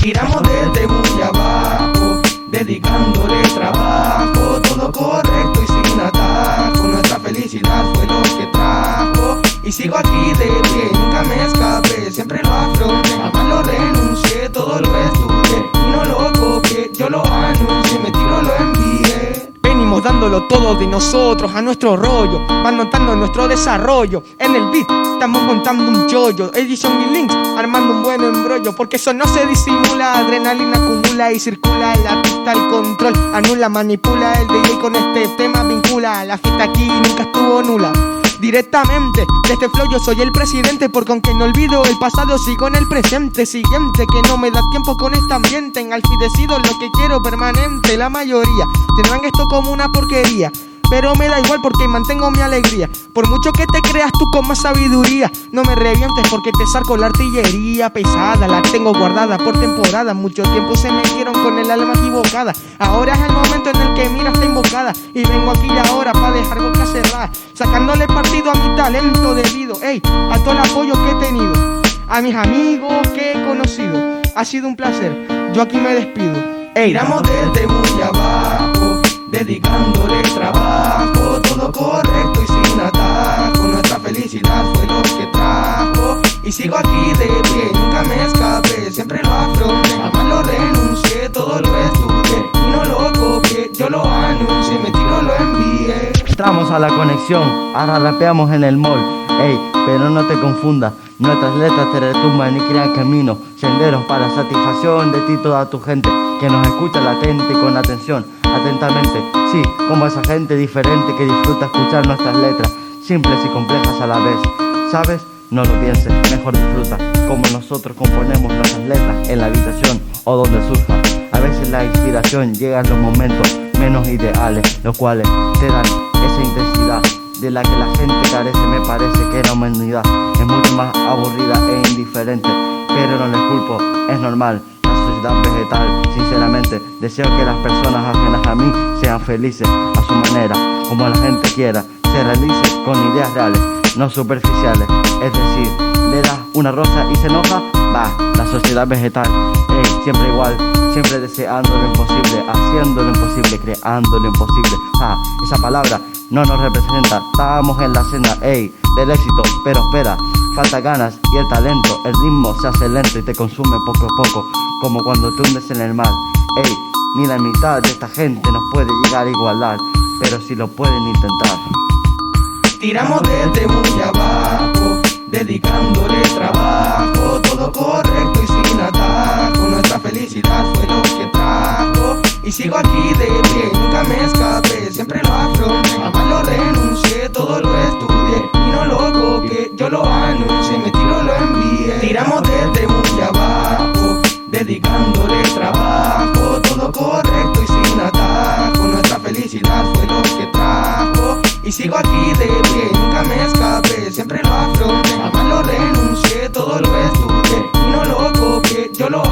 Giramos desde muy abajo, dedicándole trabajo, todo correcto y sin atajo. Nuestra felicidad fue lo que trajo. Y sigo aquí de pie, nunca me escapé, siempre lo afronté, jamás lo renuncié, todo lo estudié y no lo copié, yo lo lo Venimos dándolo todo de nosotros a nuestro rollo, van notando nuestro desarrollo. En el beat estamos montando un chollo, Edison y Links armando un buen embrollo, porque eso no se disimula, adrenalina acumula y circula en la pista el control, anula, manipula el DJ con este tema vincula, la fiesta aquí nunca estuvo nula. Directamente, de este flow yo soy el presidente Porque aunque no olvido el pasado sigo en el presente Siguiente, que no me da tiempo con este ambiente. En decido lo que quiero permanente. La mayoría tendrán esto como una porquería pero me da igual porque mantengo mi alegría. Por mucho que te creas tú con más sabiduría, no me revientes porque te saco la artillería pesada. La tengo guardada por temporada. Mucho tiempo se me dieron con el alma equivocada. Ahora es el momento en el que mira esta invocada. Y vengo aquí ahora para dejar boca cerrada. Sacándole partido a mi talento debido, ey, a todo el apoyo que he tenido. A mis amigos que he conocido. Ha sido un placer. Yo aquí me despido. Ey, Giramos desde muy abajo dedicándole trabajo, Y sigo aquí de pie, nunca me escapé, siempre lo afronté, jamás lo renuncié, todo lo estudié y no lo copié, yo lo anuncié, me tiro, lo envié. Entramos a la conexión, ahora rapeamos en el mall, ey, pero no te confundas. Nuestras letras te retumban y crean caminos, senderos para satisfacción de ti toda tu gente que nos escucha latente y con atención atentamente. Sí, como esa gente diferente que disfruta escuchar nuestras letras, simples y complejas a la vez. ¿Sabes? No lo pienses, mejor disfruta, como nosotros componemos nuestras letras en la habitación o donde surja. A veces la inspiración llega en los momentos menos ideales, los cuales te dan esa intensidad de la que la gente carece. Me parece que la humanidad es mucho más aburrida e indiferente, pero no les culpo, es normal vegetal. Sinceramente, deseo que las personas ajenas a mí sean felices a su manera, como la gente quiera, se realice con ideas reales, no superficiales. Es decir, le das una rosa y se enoja, va, la sociedad vegetal, ey, siempre igual, siempre deseando lo imposible, haciendo lo imposible, creando lo imposible. Ah, esa palabra no nos representa, estamos en la cena, ey, del éxito, pero espera, falta ganas y el talento, el ritmo se hace lento y te consume poco a poco, como cuando te hundes en el mar. Ey, ni la mitad de esta gente nos puede llegar a igualar, pero si lo pueden intentar. Tiramos desde muy abajo, dedicándole trabajo, todo correcto y sin atajo. Nuestra felicidad fue lo que trajo. Y sigo aquí de Y sigo aquí de pie, nunca me escapé, siempre lo afronté, jamás lo renuncié, todo lo estudié y no lo copié, yo lo